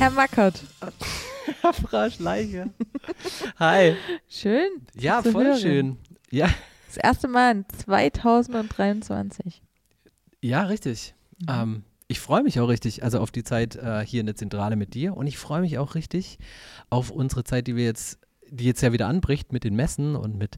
Herr Mackert. Frau Schleicher. Hi. Schön. Ja, voll hören. schön. Ja, Das erste Mal in 2023. ja, richtig. Mhm. Ähm, ich freue mich auch richtig, also auf die Zeit äh, hier in der Zentrale mit dir und ich freue mich auch richtig auf unsere Zeit, die wir jetzt, die jetzt ja wieder anbricht mit den Messen und mit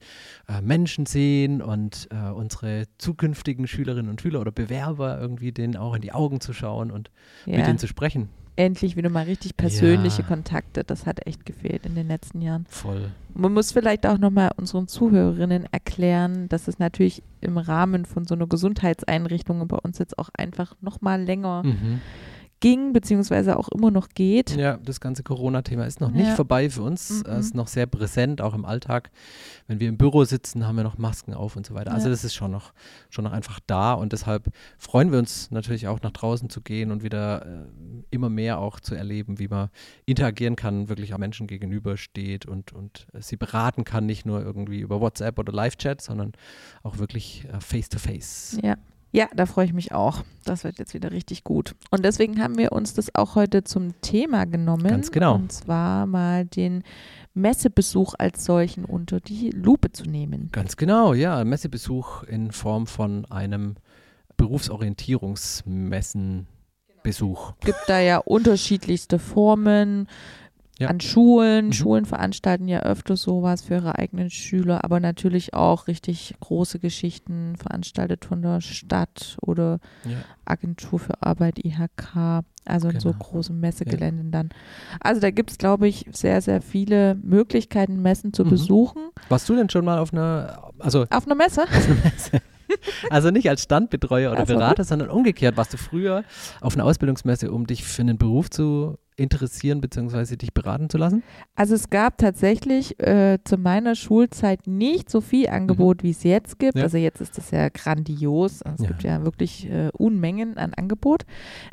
äh, Menschen sehen und äh, unsere zukünftigen Schülerinnen und Schüler oder Bewerber irgendwie denen auch in die Augen zu schauen und mit Ja, denen zu sprechen. Endlich wieder mal richtig persönliche Ja. Kontakte. Das hat echt gefehlt in den letzten Jahren. Voll. Man muss vielleicht auch nochmal unseren Zuhörerinnen erklären, dass es natürlich im Rahmen von so einer Gesundheitseinrichtung bei uns jetzt auch einfach nochmal länger Mhm. Ging, beziehungsweise auch immer noch geht. Ja, das ganze Corona-Thema ist noch nicht Ja. vorbei für uns. Mhm. Es ist noch sehr präsent, auch im Alltag. Wenn wir im Büro sitzen, haben wir noch Masken auf und so weiter. Also Ja. das ist schon noch, schon noch einfach da und deshalb freuen wir uns natürlich auch nach draußen zu gehen und wieder äh, immer mehr auch zu erleben, wie man interagieren kann, wirklich auch Menschen gegenübersteht und, und äh, sie beraten kann, nicht nur irgendwie über WhatsApp oder Live-Chat, sondern auch wirklich äh, face-to-face. Ja. Ja, da freue ich mich auch. Das wird jetzt wieder richtig gut. Und deswegen haben wir uns das auch heute zum Thema genommen. Ganz genau. Und zwar mal den Messebesuch als solchen unter die Lupe zu nehmen. Ganz genau, ja. Messebesuch in Form von einem Berufsorientierungsmessenbesuch. gibt da ja unterschiedlichste Formen Ja. an Schulen. Mhm. Schulen veranstalten ja öfter sowas für ihre eigenen Schüler, aber natürlich auch richtig große Geschichten veranstaltet von der Stadt oder Ja. Agentur für Arbeit, IHK, also in so Genau. großen Messegeländen dann. Also da gibt es, glaube ich, sehr, sehr viele Möglichkeiten, Messen zu Mhm. besuchen. Warst du denn schon mal auf einer, also Auf einer Messe? Also nicht als Standbetreuer oder Ach so. Berater, sondern umgekehrt. Warst du früher auf einer Ausbildungsmesse, um dich für einen Beruf zu interessieren bzw. dich beraten zu lassen? Also es gab tatsächlich äh, zu meiner Schulzeit nicht so viel Angebot, wie es jetzt gibt. Mhm. Ja. Also jetzt ist das ja grandios. Also Es Ja. gibt ja wirklich äh, Unmengen an Angebot.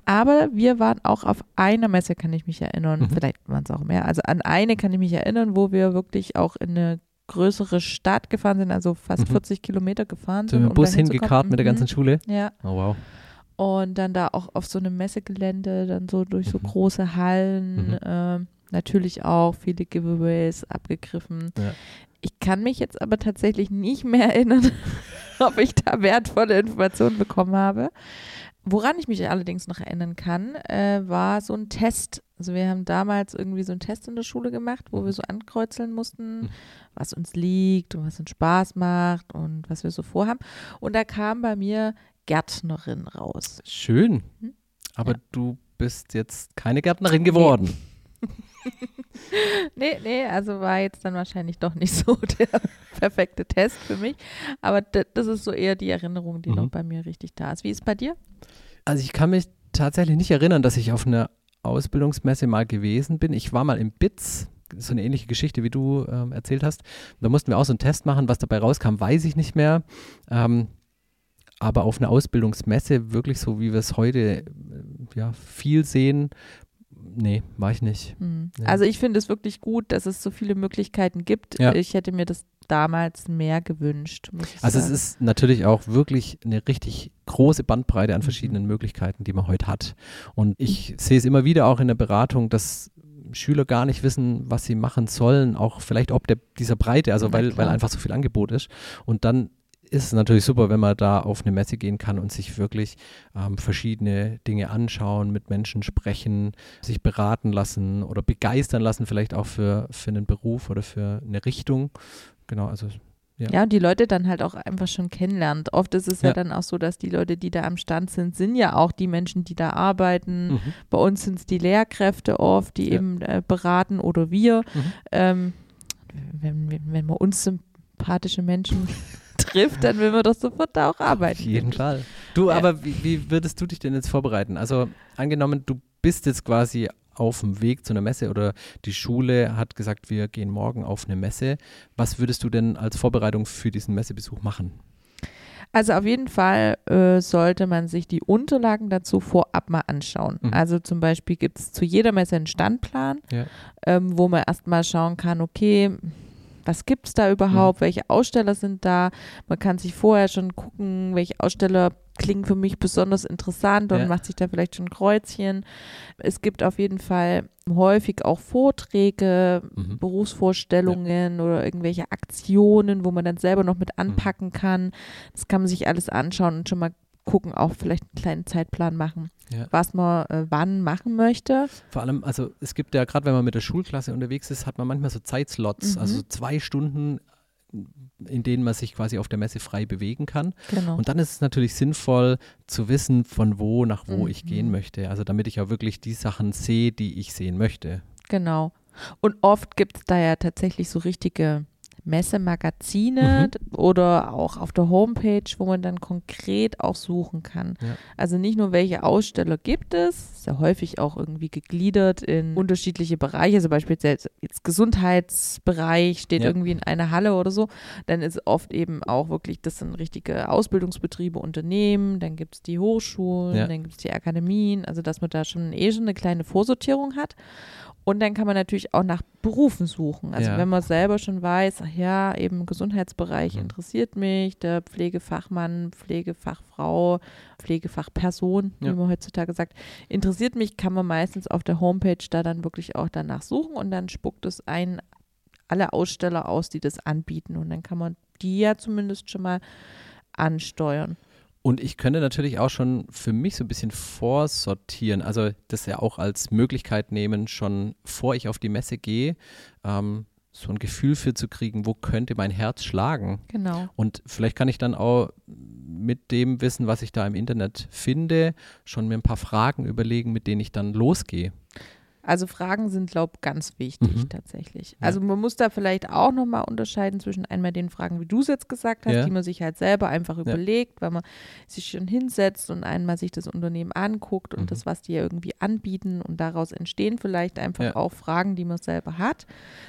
Aber wir waren auch auf einer Messe, kann ich mich erinnern. Mhm. Vielleicht waren es auch mehr. Also an eine kann ich mich erinnern, wo wir wirklich auch in eine größere Stadt gefahren sind, also fast Mhm. 40 Kilometer gefahren sind. mit dem um Bus hingekarrt mit der Mhm. ganzen Schule? Ja, Oh wow. Und dann da auch auf so einem Messegelände, dann so durch so Mhm. große Hallen, Mhm. ähm, natürlich auch viele Giveaways abgegriffen. Ja. Ich kann mich jetzt aber tatsächlich nicht mehr erinnern, ob ich da wertvolle Informationen bekommen habe. Woran ich mich allerdings noch erinnern kann, äh, war so ein Test. Also wir haben damals irgendwie so einen Test in der Schule gemacht, wo wir so ankreuzeln mussten, Mhm. was uns liegt und was uns Spaß macht und was wir so vorhaben. Und da kam bei mir Gärtnerin raus. Schön. Mhm. Aber Ja. du bist jetzt keine Gärtnerin geworden. Nee, nee, also war jetzt dann wahrscheinlich doch nicht so der perfekte Test für mich. Aber das ist so eher die Erinnerung, die Mhm. noch bei mir richtig da ist. Wie ist es bei dir? Also ich kann mich tatsächlich nicht erinnern, dass ich auf einer Ausbildungsmesse mal gewesen bin. Ich war mal im BITS, so eine ähnliche Geschichte, wie du ähm, erzählt hast. Da mussten wir auch so einen Test machen. Was dabei rauskam, weiß ich nicht mehr. Ähm, aber auf einer Ausbildungsmesse, wirklich so, wie wir es heute äh, ja, viel sehen, nee, war ich nicht. Hm. Ja. Also ich finde es wirklich gut, dass es so viele Möglichkeiten gibt. Ja. Ich hätte mir das damals mehr gewünscht. Also es sagen. ist natürlich auch wirklich eine richtig große Bandbreite an Mhm. verschiedenen Möglichkeiten, die man heute hat. Und ich sehe es immer wieder auch in der Beratung, dass Schüler gar nicht wissen, was sie machen sollen, auch vielleicht ob der, dieser Breite, also weil, weil einfach so viel Angebot ist. Und dann ist es natürlich super, wenn man da auf eine Messe gehen kann und sich wirklich ähm, verschiedene Dinge anschauen, mit Menschen sprechen, sich beraten lassen oder begeistern lassen, vielleicht auch für, für einen Beruf oder für eine Richtung. Genau, also Ja, und die Leute dann halt auch einfach schon kennenlernt. Oft ist es ja. Ja. dann auch so, dass die Leute, die da am Stand sind, sind ja auch die Menschen, die da arbeiten. mhm. Bei uns sind es die Lehrkräfte oft, die Ja. eben äh, beraten oder wir. Mhm. Ähm, wenn, wenn, wenn man uns sympathische Menschen trifft, dann will man doch sofort da auch arbeiten. Auf jeden Fall. Du, aber wie, wie würdest du dich denn jetzt vorbereiten? Also angenommen, du bist jetzt quasi auf dem Weg zu einer Messe oder die Schule hat gesagt, wir gehen morgen auf eine Messe. Was würdest du denn als Vorbereitung für diesen Messebesuch machen? Also auf jeden Fall äh, sollte man sich die Unterlagen dazu vorab mal anschauen. Mhm. Also zum Beispiel gibt es zu jeder Messe einen Standplan, Ja. ähm, wo man erstmal schauen kann, okay, was gibt es da überhaupt, welche Aussteller sind da. Man kann sich vorher schon gucken, welche Aussteller klingen für mich besonders interessant und Ja. macht sich da vielleicht schon ein Kreuzchen. Es gibt auf jeden Fall häufig auch Vorträge, Mhm. Berufsvorstellungen oder irgendwelche Aktionen, wo man dann selber noch mit anpacken kann. Das kann man sich alles anschauen und schon mal gucken, auch vielleicht einen kleinen Zeitplan machen, Ja. was man äh, wann machen möchte. Vor allem, also es gibt ja gerade, wenn man mit der Schulklasse unterwegs ist, hat man manchmal so Zeitslots, Mhm. also zwei Stunden, in denen man sich quasi auf der Messe frei bewegen kann. Genau. Und dann ist es natürlich sinnvoll zu wissen, von wo nach wo ich Mhm. gehen möchte. Also damit ich auch wirklich die Sachen sehe, die ich sehen möchte. Genau. Und oft gibt es da ja tatsächlich so richtige Messemagazine oder auch auf der Homepage, wo man dann konkret auch suchen kann. Ja. Also nicht nur, welche Aussteller gibt es, ist ja häufig auch irgendwie gegliedert in unterschiedliche Bereiche, also beispielsweise jetzt Gesundheitsbereich steht Ja. irgendwie in einer Halle oder so, dann ist oft eben auch wirklich, das sind richtige Ausbildungsbetriebe, Unternehmen, dann gibt es die Hochschulen, Ja. dann gibt es die Akademien, also dass man da schon eh schon eine kleine Vorsortierung hat. Und dann kann man natürlich auch nach Berufen suchen. Also wenn man selber schon weiß, ja, eben Gesundheitsbereich Mhm. interessiert mich, der Pflegefachmann, Pflegefachfrau, Pflegefachperson, Ja. wie man heutzutage sagt, interessiert mich, kann man meistens auf der Homepage da dann wirklich auch danach suchen und dann spuckt es ein alle Aussteller aus, die das anbieten. Und dann kann man die ja zumindest schon mal ansteuern. Und ich könnte natürlich auch schon für mich so ein bisschen vorsortieren, also das ja auch als Möglichkeit nehmen, schon vor ich auf die Messe gehe, ähm, so ein Gefühl für zu kriegen, wo könnte mein Herz schlagen. Genau. Und vielleicht kann ich dann auch mit dem Wissen, was ich da im Internet finde, schon mir ein paar Fragen überlegen, mit denen ich dann losgehe. Also Fragen sind, glaube ich, ganz wichtig Mhm. tatsächlich. Ja. Also man muss da vielleicht auch nochmal unterscheiden zwischen einmal den Fragen, wie du es jetzt gesagt hast, Ja. die man sich halt selber einfach überlegt, weil man sich schon hinsetzt und einmal sich das Unternehmen anguckt und Mhm. das, was die ja irgendwie anbieten und daraus entstehen vielleicht einfach Ja. auch Fragen, die man selber hat.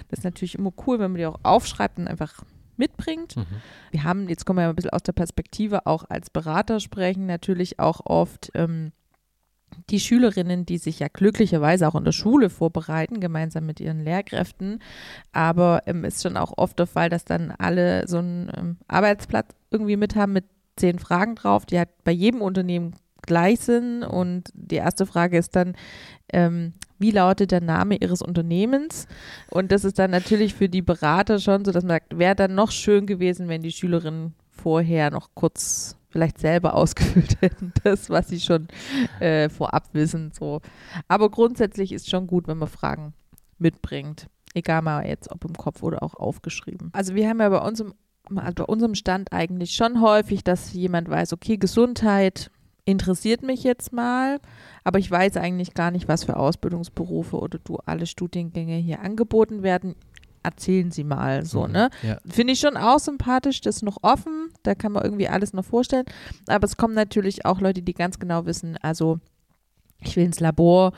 Das ist natürlich immer cool, wenn man die auch aufschreibt und einfach mitbringt. Mhm. Wir haben, jetzt kommen wir ja ein bisschen aus der Perspektive auch als Berater sprechen, natürlich auch oft ähm, die Schülerinnen, die sich ja glücklicherweise auch in der Schule vorbereiten, gemeinsam mit ihren Lehrkräften. Aber ähm, ist schon auch oft der Fall, dass dann alle so einen ähm, Arbeitsblatt irgendwie mit haben mit zehn Fragen drauf, die halt bei jedem Unternehmen gleich sind. Und die erste Frage ist dann, ähm, wie lautet der Name Ihres Unternehmens? Und das ist dann natürlich für die Berater schon so, dass man sagt, wäre dann noch schön gewesen, wenn die Schülerinnen vorher noch kurz vielleicht selber ausgefüllt hätten, das, was sie schon äh, vorab wissen. So. Aber grundsätzlich ist schon gut, wenn man Fragen mitbringt. Egal mal jetzt, ob im Kopf oder auch aufgeschrieben. Also wir haben ja bei uns im, also bei unserem Stand eigentlich schon häufig, dass jemand weiß, okay, Gesundheit interessiert mich jetzt mal, aber ich weiß eigentlich gar nicht, was für Ausbildungsberufe oder duale Studiengänge hier angeboten werden. Erzählen Sie mal so, Mhm. ne? Ja. Finde ich schon auch sympathisch, das ist noch offen, da kann man irgendwie alles noch vorstellen. Aber es kommen natürlich auch Leute, die ganz genau wissen, also ich will ins Labor,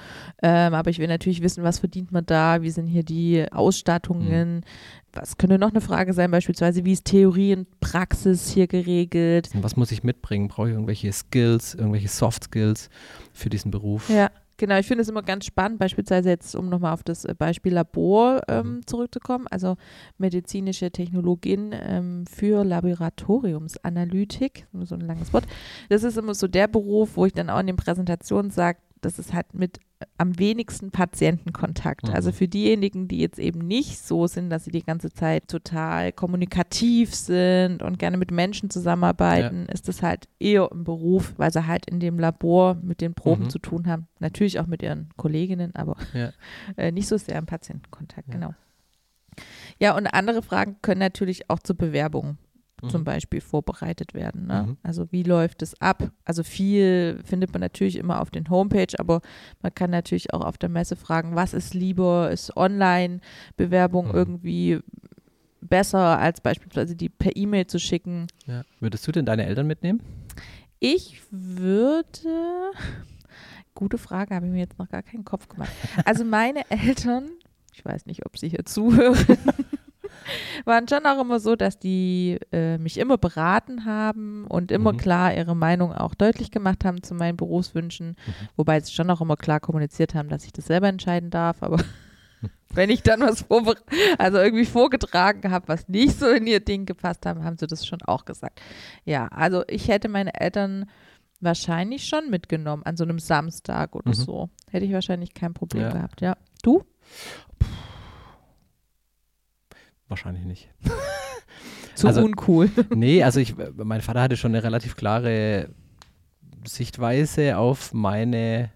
ähm, aber ich will natürlich wissen, was verdient man da, wie sind hier die Ausstattungen. Was könnte noch eine Frage sein, beispielsweise, wie ist Theorie und Praxis hier geregelt? Was muss ich mitbringen? Brauche ich irgendwelche Skills, irgendwelche Soft Skills für diesen Beruf? Ja, genau. Ich finde es immer ganz spannend, beispielsweise jetzt, um nochmal auf das äh, Beispiel Labor ähm, Mhm. zurückzukommen, also medizinische Technologien ähm, für Laboratoriumsanalytik, so ein langes Wort. Das ist immer so der Beruf, wo ich dann auch in den Präsentationen sage, das ist halt mit am wenigsten Patientenkontakt. Mhm. Also für diejenigen, die jetzt eben nicht so sind, dass sie die ganze Zeit total kommunikativ sind und gerne mit Menschen zusammenarbeiten, ist das halt eher ein Beruf, weil sie halt in dem Labor mit den Proben Mhm. zu tun haben. Natürlich auch mit ihren Kolleginnen, aber Ja. äh, nicht so sehr im Patientenkontakt, Ja. genau. Ja, und andere Fragen können natürlich auch zur Bewerbung Mhm. zum Beispiel vorbereitet werden. Ne? Mhm. Also wie läuft es ab? Also viel findet man natürlich immer auf den Homepage, aber man kann natürlich auch auf der Messe fragen, was ist lieber? Ist Online-Bewerbung Mhm. irgendwie besser als beispielsweise die per E-Mail zu schicken? Ja. Würdest du denn deine Eltern mitnehmen? Ich würde, gute Frage, habe ich mir jetzt noch gar keinen Kopf gemacht. Also meine Eltern, ich weiß nicht, ob sie hier zuhören, waren schon auch immer so, dass die äh, mich immer beraten haben und immer Mhm. klar ihre Meinung auch deutlich gemacht haben zu meinen Berufswünschen, wobei sie schon auch immer klar kommuniziert haben, dass ich das selber entscheiden darf, aber wenn ich dann was vorbe also irgendwie vorgetragen habe, was nicht so in ihr Ding gepasst haben, haben sie das schon auch gesagt. Ja, also ich hätte meine Eltern wahrscheinlich schon mitgenommen, an so einem Samstag oder Mhm. so. Hätte ich wahrscheinlich kein Problem Ja. gehabt, ja. Du? Wahrscheinlich nicht. Zu Also- uncool. nee, also ich, mein Vater hatte schon eine relativ klare Sichtweise auf meine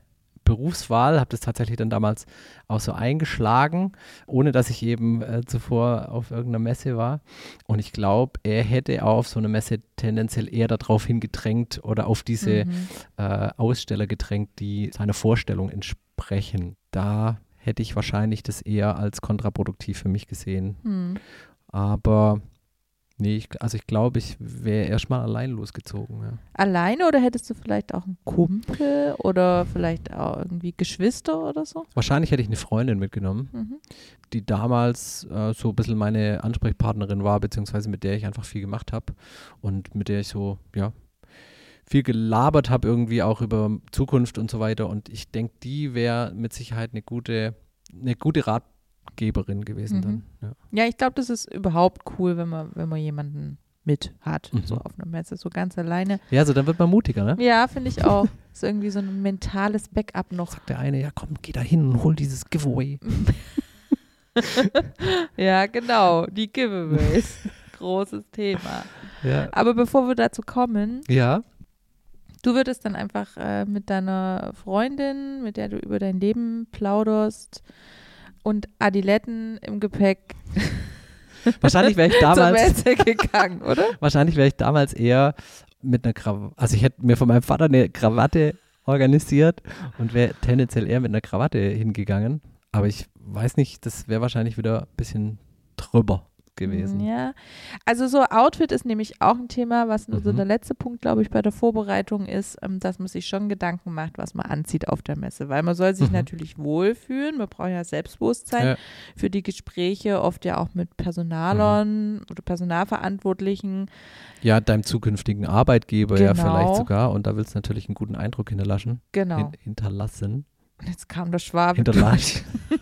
Berufswahl, habe das tatsächlich dann damals auch so eingeschlagen, ohne dass ich eben äh, zuvor auf irgendeiner Messe war. Und ich glaube, er hätte auch auf so eine Messe tendenziell eher darauf hingedrängt oder auf diese Mhm. äh, Aussteller gedrängt, die seiner Vorstellung entsprechen. Da hätte ich wahrscheinlich das eher als kontraproduktiv für mich gesehen. Hm. Aber nee, ich, also ich glaube, ich wäre erstmal allein losgezogen. Ja. Alleine oder hättest du vielleicht auch einen Kumpel oder vielleicht auch irgendwie Geschwister oder so? Wahrscheinlich hätte ich eine Freundin mitgenommen, Mhm. die damals äh, so ein bisschen meine Ansprechpartnerin war, beziehungsweise mit der ich einfach viel gemacht habe und mit der ich so, ja, viel gelabert habe irgendwie auch über Zukunft und so weiter. Und ich denke, die wäre mit Sicherheit eine gute, eine gute Ratgeberin gewesen Mhm. dann. Ja. Ja, ich glaube, das ist überhaupt cool, wenn man, wenn man jemanden mit hat, Mhm. so auf einer Messe, so ganz alleine. ja, so dann wird man mutiger, ne? Ja, finde ich auch. ist irgendwie so ein mentales Backup noch. Sagt der eine, ja komm, geh da hin und hol dieses Giveaway. Ja, genau, die Giveaways. Großes Thema. Ja. Aber bevor wir dazu kommen, Ja. Du würdest dann einfach äh, mit deiner Freundin, mit der du über dein Leben plauderst und Adiletten im Gepäck Wahrscheinlich wäre ich damals, gegangen, oder? wahrscheinlich wäre ich damals eher mit einer Krawatte, also ich hätte mir von meinem Vater eine Krawatte organisiert und wäre tendenziell eher mit einer Krawatte hingegangen. Aber ich weiß nicht, das wäre wahrscheinlich wieder ein bisschen drüber gewesen. Ja, also so Outfit ist nämlich auch ein Thema, was nur so Mhm. der letzte Punkt, glaube ich, bei der Vorbereitung ist, ähm, dass man sich schon Gedanken macht, was man anzieht auf der Messe, weil man soll sich Mhm. natürlich wohlfühlen, man braucht ja Selbstbewusstsein Ja. für die Gespräche, oft ja auch mit Personalern Mhm. oder Personalverantwortlichen. Ja, deinem zukünftigen Arbeitgeber ja Genau. vielleicht sogar. Und da willst du natürlich einen guten Eindruck hinterlassen. Genau. Hin, hinterlassen. Jetzt kam der Schwabe. Hinterlassen.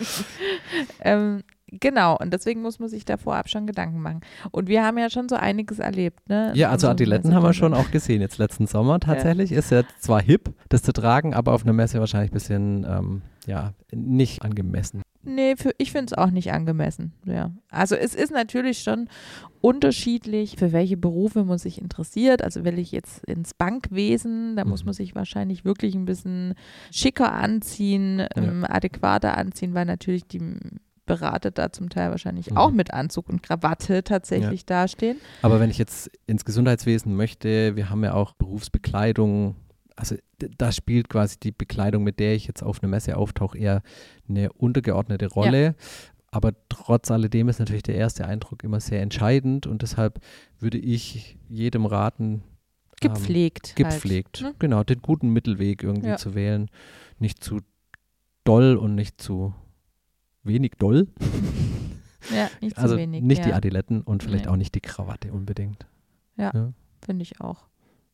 Ähm, genau, und deswegen muss man sich da vorab schon Gedanken machen. Und wir haben ja schon so einiges erlebt, ne? Ja, also So Adiletten haben wir schon auch gesehen jetzt letzten Sommer tatsächlich. Ist ja zwar hip, das zu tragen, aber auf einer Messe wahrscheinlich ein bisschen, ähm, ja, nicht angemessen. Nee, für, ich finde es auch nicht angemessen. Ja. Also es ist natürlich schon unterschiedlich, für welche Berufe man sich interessiert. Also will ich jetzt ins Bankwesen, da muss Mhm. man sich wahrscheinlich wirklich ein bisschen schicker anziehen, ähm, adäquater anziehen, weil natürlich die Berater da zum Teil wahrscheinlich Mhm. auch mit Anzug und Krawatte tatsächlich dastehen. Aber wenn ich jetzt ins Gesundheitswesen möchte, wir haben ja auch Berufsbekleidung. Also da spielt quasi die Bekleidung, mit der ich jetzt auf einer Messe auftauche, eher eine untergeordnete Rolle. Aber trotz alledem ist natürlich der erste Eindruck immer sehr entscheidend und deshalb würde ich jedem raten, ähm, Gepflegt. gepflegt, ne? genau, den guten Mittelweg irgendwie Ja. zu wählen. Nicht zu doll und nicht zu wenig doll. Ja, nicht zu also wenig. nicht die ja, Adiletten und vielleicht Nee. auch nicht die Krawatte unbedingt. Finde ich auch.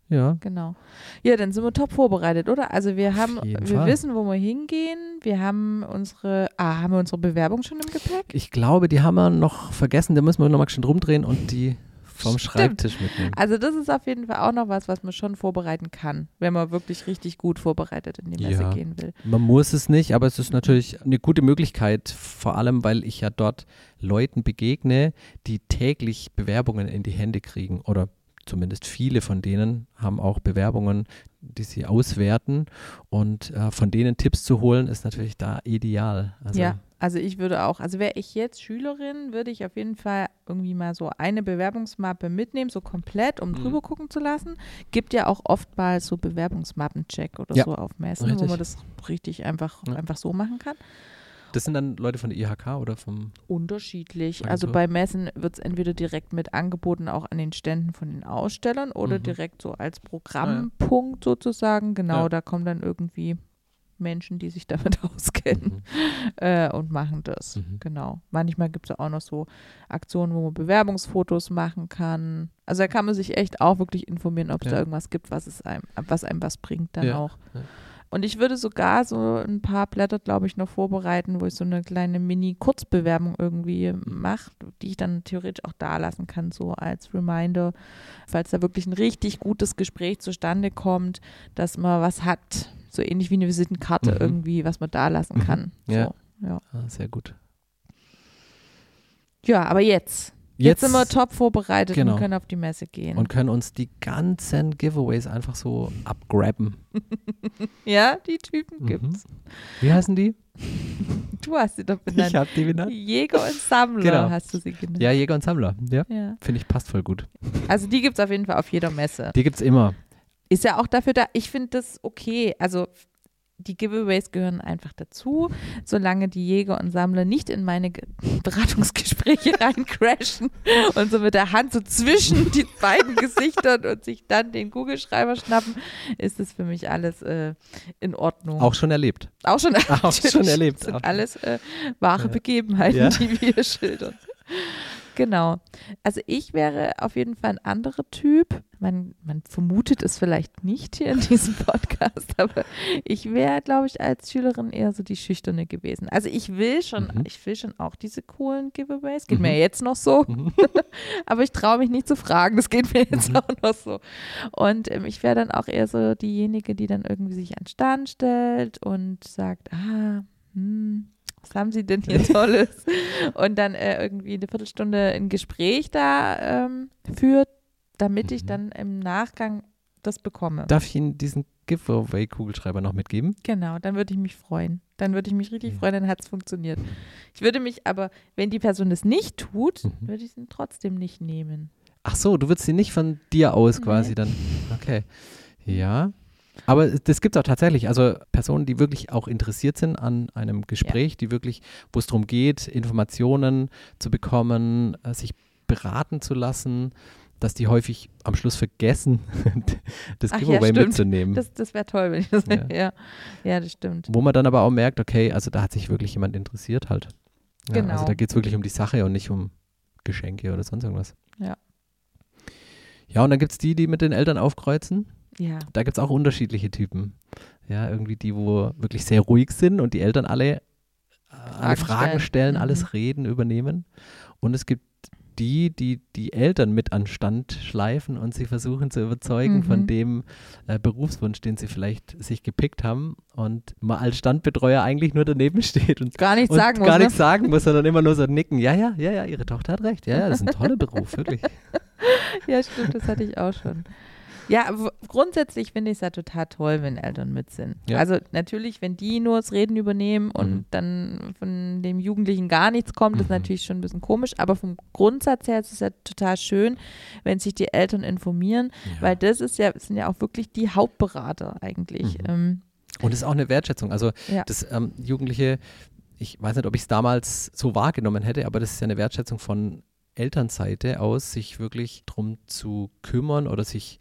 Ja. Genau. Ja, dann sind wir top vorbereitet, oder? Also wir haben, wir Fall. wissen, wo wir hingehen. Wir haben unsere, ah, haben wir unsere Bewerbung schon im Gepäck? Ich glaube, die haben wir noch vergessen, da müssen wir nochmal schön rumdrehen und die vom Stimmt. Schreibtisch mitnehmen. Also das ist auf jeden Fall auch noch was, was man schon vorbereiten kann, wenn man wirklich richtig gut vorbereitet in die Messe Ja. gehen will. Man muss es nicht, aber es ist natürlich eine gute Möglichkeit, vor allem, weil ich ja dort Leuten begegne, die täglich Bewerbungen in die Hände kriegen oder zumindest viele von denen haben auch Bewerbungen, die sie auswerten und äh, von denen Tipps zu holen, ist natürlich da ideal. Also, ja, also ich würde auch, also wäre ich jetzt Schülerin, würde ich auf jeden Fall irgendwie mal so eine Bewerbungsmappe mitnehmen, so komplett, um Mhm. drüber gucken zu lassen. Gibt ja auch oftmals so Bewerbungsmappencheck oder Ja, so auf Messen, wo richtig. man das richtig einfach, Ja. einfach so machen kann. Das sind dann Leute von der IHK oder vom Unterschiedlich. Agentur. Also bei Messen wird es entweder direkt mit angeboten, auch an den Ständen von den Ausstellern oder Mhm. direkt so als Programmpunkt sozusagen. Genau, Ja. da kommen dann irgendwie Menschen, die sich damit auskennen Mhm. äh, und machen das. Mhm. Genau. Manchmal gibt es auch noch so Aktionen, wo man Bewerbungsfotos machen kann. Also da kann man sich echt auch wirklich informieren, ob es Ja. da irgendwas gibt, was es einem, was einem was bringt dann Ja, auch. ja. Und ich würde sogar so ein paar Blätter, glaube ich, noch vorbereiten, wo ich so eine kleine Mini-Kurzbewerbung irgendwie mache, die ich dann theoretisch auch da lassen kann, so als Reminder, falls da wirklich ein richtig gutes Gespräch zustande kommt, dass man was hat, so ähnlich wie eine Visitenkarte Mhm. irgendwie, was man da lassen Mhm. kann. Ja. So, ja. Ah, sehr gut. ja, aber jetzt. Jetzt, sind wir top vorbereitet Genau. und können auf die Messe gehen. und können uns die ganzen Giveaways einfach so abgraben. ja, die Typen Mhm. gibt's. Wie heißen die? Du hast sie doch benannt. Ich habe die benannt. Jäger und Sammler Genau. hast du sie genannt. Ja, Jäger und Sammler. Ja, Ja. finde ich passt voll gut. Also die gibt es auf jeden Fall auf jeder Messe. Die gibt's immer. Ist ja auch dafür da, ich finde das okay. Also die Giveaways gehören einfach dazu, solange die Jäger und Sammler nicht in meine Ge Beratungsgespräche reincrashen und so mit der Hand so zwischen die beiden Gesichtern und sich dann den Kugelschreiber schnappen, ist das für mich alles äh, in Ordnung. Auch schon erlebt. Auch schon, Auch schon erlebt. Das sind Auch alles äh, wahre Ja. Begebenheiten, Ja. die wir schildern. Genau. Also ich wäre auf jeden Fall ein anderer Typ. Man, man vermutet es vielleicht nicht hier in diesem Podcast, aber ich wäre, glaube ich, als Schülerin eher so die Schüchterne gewesen. Also ich will schon, Mhm. ich will schon auch diese coolen Giveaways. Geht Mhm. mir jetzt noch so, Mhm. aber ich traue mich nicht zu fragen. Das geht mir jetzt Mhm. auch noch so. Und ähm, ich wäre dann auch eher so diejenige, die dann irgendwie sich an den Stand stellt und sagt, ah, hm, was haben Sie denn hier Tolles? und dann äh, irgendwie eine Viertelstunde ein Gespräch da ähm, führt, damit ich Mhm. dann im Nachgang das bekomme. Darf ich Ihnen diesen Giveaway-Kugelschreiber noch mitgeben? Genau, dann würde ich mich freuen. Dann würde ich mich richtig Ja. freuen, dann hat es funktioniert. Ich würde mich aber, wenn die Person das nicht tut, Mhm. würde ich ihn trotzdem nicht nehmen. Ach so, du würdest sie nicht von dir aus Nee. quasi dann. Okay. Ja. Aber das gibt es auch tatsächlich. Also Personen, die wirklich auch interessiert sind an einem Gespräch, die wirklich, wo es darum geht, Informationen zu bekommen, äh, sich beraten zu lassen, dass die häufig am Schluss vergessen, das Ach ja, Giveaway stimmt. mitzunehmen. Das, das wäre toll, wenn ich das. Ja. Ja. Ja. das stimmt. Wo man dann aber auch merkt, okay, also da hat sich wirklich jemand interessiert halt. Ja, Genau. Also da geht es wirklich um die Sache und nicht um Geschenke oder sonst irgendwas. Ja. Ja, und dann gibt es die, die mit den Eltern aufkreuzen. Ja. Da gibt es auch unterschiedliche Typen. Ja, irgendwie die, wo wirklich sehr ruhig sind und die Eltern alle, äh, alle Fragen Fragen stellen. stellen, Mhm. alles reden, übernehmen. Und es gibt die, die die Eltern mit an Stand schleifen und sie versuchen zu überzeugen Mhm. von dem äh, Berufswunsch, den sie vielleicht sich gepickt haben und man als Standbetreuer eigentlich nur daneben steht und Gar nichts und sagen muss. gar ne? nichts sagen muss, sondern immer nur so nicken. Ja, ja, ja, ja, ihre Tochter hat recht. Ja, ja, das ist ein toller Beruf, wirklich. Ja, stimmt, das hatte ich auch schon. Ja, grundsätzlich finde ich es ja total toll, wenn Eltern mit sind. Ja. Also natürlich, wenn die nur das Reden übernehmen und Mhm. dann von dem Jugendlichen gar nichts kommt, ist Mhm. natürlich schon ein bisschen komisch. Aber vom Grundsatz her ist es ja total schön, wenn sich die Eltern informieren, weil das ist ja, sind ja auch wirklich die Hauptberater eigentlich. Mhm. Ähm, Und es ist auch eine Wertschätzung. Also Ja. das ähm, Jugendliche, ich weiß nicht, ob ich es damals so wahrgenommen hätte, aber das ist ja eine Wertschätzung von Elternseite aus, sich wirklich drum zu kümmern oder sich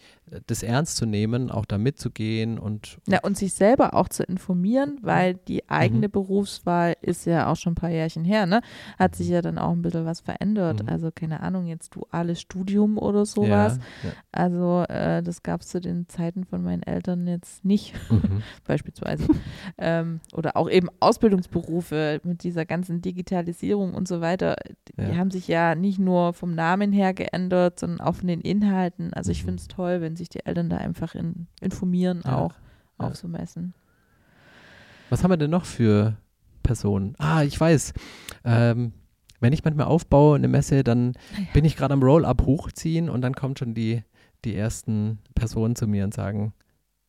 das ernst zu nehmen, auch da mitzugehen und Ja, und sich selber auch zu informieren, weil Mhm. die eigene Berufswahl ist ja auch schon ein paar Jährchen her, ne? Hat sich ja dann auch ein bisschen was verändert. Mhm. Also, keine Ahnung, jetzt duales Studium oder sowas. Ja, Also, äh, das gab es zu den Zeiten von meinen Eltern jetzt nicht, ja. Mhm. beispielsweise. ähm, oder auch eben Ausbildungsberufe mit dieser ganzen Digitalisierung und so weiter. Die Ja. haben sich ja nicht nur vom Namen her geändert, sondern auch von den Inhalten. Also, ich Mhm. finde es toll, wenn sich die Eltern da einfach in, informieren, Ja. auch Ja. auf so Messen. Was haben wir denn noch für Personen? Ah, ich weiß. Ähm, wenn ich manchmal aufbaue eine Messe, dann bin ich gerade am Roll-Up hochziehen und dann kommen schon die, die ersten Personen zu mir und sagen,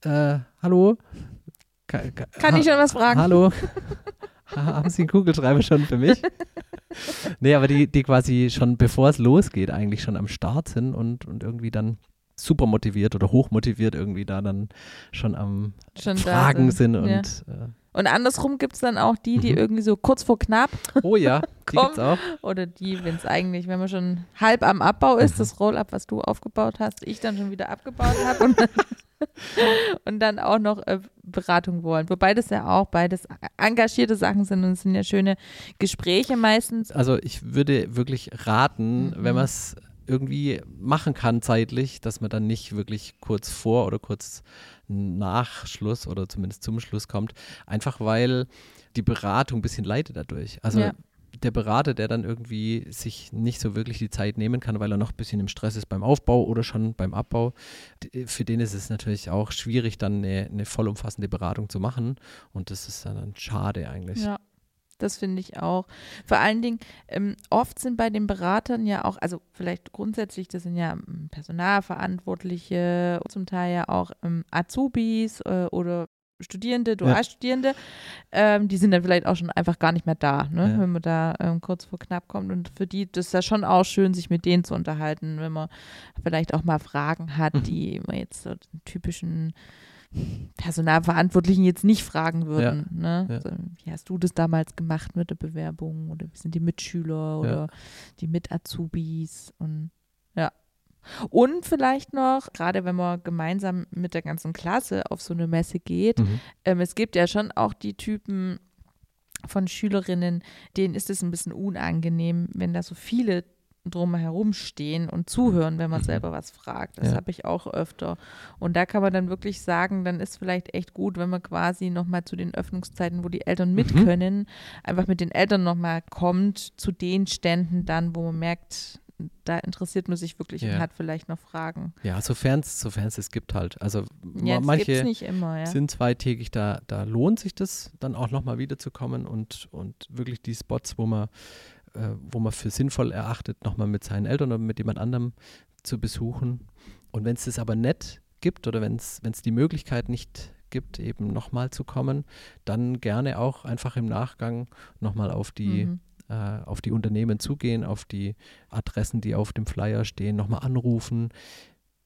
äh, hallo? Ka ka Kann ich schon was fragen? Hallo? Ha- Haben Sie einen Kugelschreiber schon für mich? nee, aber die, die quasi schon, bevor es losgeht, eigentlich schon am Start sind und, und irgendwie dann super motiviert oder hochmotiviert irgendwie da dann schon am Schon Fragen sind Ja. und äh, Und andersrum gibt es dann auch die, die Mhm. irgendwie so kurz vor knapp Oh ja, die gibt's auch. oder die, wenn es eigentlich, wenn man schon halb am Abbau ist, Mhm. das Roll-up, was du aufgebaut hast, ich dann schon wieder abgebaut habe und, und dann auch noch äh, Beratung wollen. Wobei das ja auch beides engagierte Sachen sind und es sind ja schöne Gespräche meistens. Also ich würde wirklich raten, Mhm. wenn man es irgendwie machen kann zeitlich, dass man dann nicht wirklich kurz vor oder kurz nach Schluss oder zumindest zum Schluss kommt. Einfach weil die Beratung ein bisschen leidet dadurch. Also Ja. der Berater, der dann irgendwie sich nicht so wirklich die Zeit nehmen kann, weil er noch ein bisschen im Stress ist beim Aufbau oder schon beim Abbau, d- für den ist es natürlich auch schwierig, dann eine, eine vollumfassende Beratung zu machen. Und das ist dann schade eigentlich. Ja, das finde ich auch. Vor allen Dingen, ähm, oft sind bei den Beratern ja auch, also vielleicht grundsätzlich, das sind ja ähm, Personalverantwortliche, zum Teil ja auch ähm, Azubis äh, oder Studierende, Dualstudierende, ähm, die sind dann vielleicht auch schon einfach gar nicht mehr da, ne? Ja. wenn man da ähm, kurz vor knapp kommt. Und für die, das ist ja schon auch schön, sich mit denen zu unterhalten, wenn man vielleicht auch mal Fragen hat, Mhm. die man jetzt so den typischen Personalverantwortlichen jetzt nicht fragen würden. Ne? ja. So, wie hast du das damals gemacht mit der Bewerbung? Oder wie sind die Mitschüler oder die Mit-Azubis? Und ja. Und vielleicht noch, gerade wenn man gemeinsam mit der ganzen Klasse auf so eine Messe geht, Mhm. ähm, es gibt ja schon auch die Typen von Schülerinnen, denen ist es ein bisschen unangenehm, wenn da so viele drumherum stehen und zuhören, wenn man Mhm. selber was fragt. Das Ja. habe ich auch öfter. Und da kann man dann wirklich sagen, dann ist vielleicht echt gut, wenn man quasi nochmal zu den Öffnungszeiten, wo die Eltern mit Mhm. können, einfach mit den Eltern nochmal kommt, zu den Ständen dann, wo man merkt, da interessiert man sich wirklich Ja. und hat vielleicht noch Fragen. Ja, sofern es es gibt halt. Also Ja, manche immer, ja. sind zweitägig, da, da lohnt sich das dann auch nochmal wiederzukommen und, und wirklich die Spots, wo man, äh, wo man für sinnvoll erachtet, nochmal mit seinen Eltern oder mit jemand anderem zu besuchen. Und wenn es das aber nicht gibt oder wenn es die Möglichkeit nicht gibt, eben nochmal zu kommen, dann gerne auch einfach im Nachgang nochmal auf die Mhm. äh, auf die Unternehmen zugehen, auf die Adressen, die auf dem Flyer stehen, nochmal anrufen.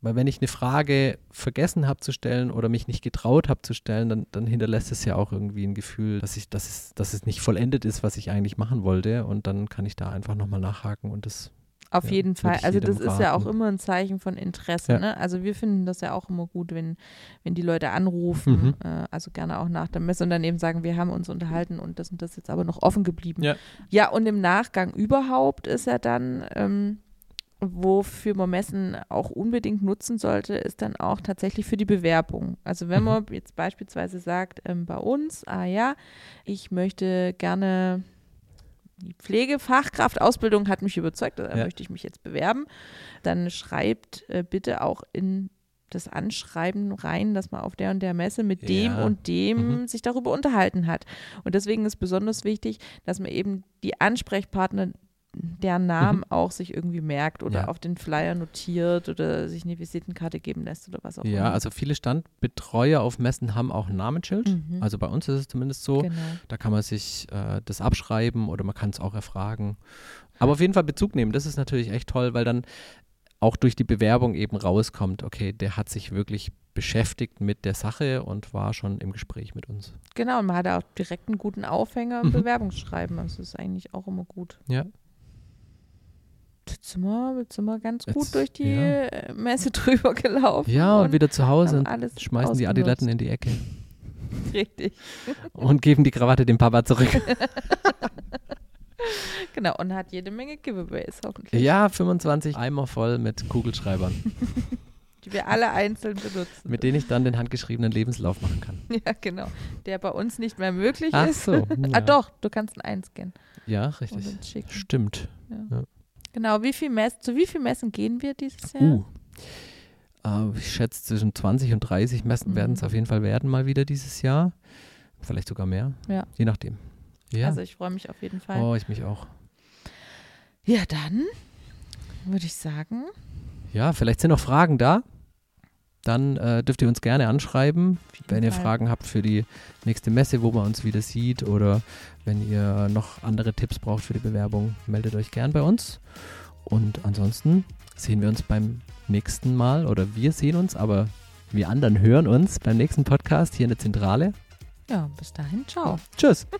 Weil wenn ich eine Frage vergessen habe zu stellen oder mich nicht getraut habe zu stellen, dann, dann hinterlässt es ja auch irgendwie ein Gefühl, dass, ich, dass, es, dass es nicht vollendet ist, was ich eigentlich machen wollte. Und dann kann ich da einfach nochmal nachhaken und das Auf Ja, jeden Fall. Also das ist ja auch raten. immer ein Zeichen von Interesse. Ja. Ne? Also wir finden das ja auch immer gut, wenn, wenn die Leute anrufen, Mhm. äh, also gerne auch nach der Messe und dann eben sagen, wir haben uns unterhalten und das und das ist jetzt aber noch offen geblieben. Ja. ja, und im Nachgang überhaupt ist ja dann, ähm, wofür man Messen auch unbedingt nutzen sollte, ist dann auch tatsächlich für die Bewerbung. Also wenn Mhm. man jetzt beispielsweise sagt, ähm, bei uns, ah ja, ich möchte gerne die Pflegefachkraftausbildung hat mich überzeugt, da Ja. möchte ich mich jetzt bewerben, dann schreibt äh, bitte auch in das Anschreiben rein, dass man auf der und der Messe mit dem Ja. und dem Mhm. sich darüber unterhalten hat. Und deswegen ist besonders wichtig, dass man eben die Ansprechpartner deren Namen auch sich irgendwie merkt oder Mhm. Ja. auf den Flyer notiert oder sich eine Visitenkarte geben lässt oder was auch immer. Ja, also viele Standbetreuer auf Messen haben auch ein Namensschild. Mhm. Also bei uns ist es zumindest so. genau. Da kann man sich äh, das abschreiben oder man kann es auch erfragen. Aber auf jeden Fall Bezug nehmen, das ist natürlich echt toll, weil dann auch durch die Bewerbung eben rauskommt, okay, der hat sich wirklich beschäftigt mit der Sache und war schon im Gespräch mit uns. Genau, und man hat auch direkt einen guten Aufhänger im Mhm. Bewerbungsschreiben. Das ist eigentlich auch immer gut. Ja. Jetzt sind wir, jetzt sind wir ganz gut Jetzt- durch die ja. äh, Messe drüber gelaufen. Ja, und, wieder zu Hause und schmeißen die Adiletten in die Ecke. Richtig. und geben die Krawatte dem Papa zurück. Genau, und hat jede Menge Giveaways hoffentlich, ja, 25 Eimer voll mit Kugelschreibern, die wir alle einzeln benutzen. mit denen ich dann den handgeschriebenen Lebenslauf machen kann. ja, genau. Der bei uns nicht mehr möglich Ach ist. so. Ja, Ah, doch, du kannst einen einscannen Ja, und richtig. uns schicken. Stimmt. Genau, wie viel Mess zu wie vielen Messen gehen wir dieses Jahr? Uh. Äh, ich schätze, zwischen 20 und 30 Messen Mhm. werden es auf jeden Fall werden, mal wieder dieses Jahr. Vielleicht sogar mehr. Ja. Je nachdem. Ja. Also ich freue mich auf jeden Fall. oh, ich mich auch. Ja, dann würde ich sagen, Ja, vielleicht sind noch Fragen da. Dann äh, dürft ihr uns gerne anschreiben, jeden wenn ihr Fall. Fragen habt für die nächste Messe, wo man uns wieder sieht oder wenn ihr noch andere Tipps braucht für die Bewerbung, meldet euch gern bei uns. Und ansonsten sehen wir uns beim nächsten Mal oder wir sehen uns, aber wir anderen hören uns beim nächsten Podcast hier in der Zentrale. Ja, bis dahin, ciao. Tschüss.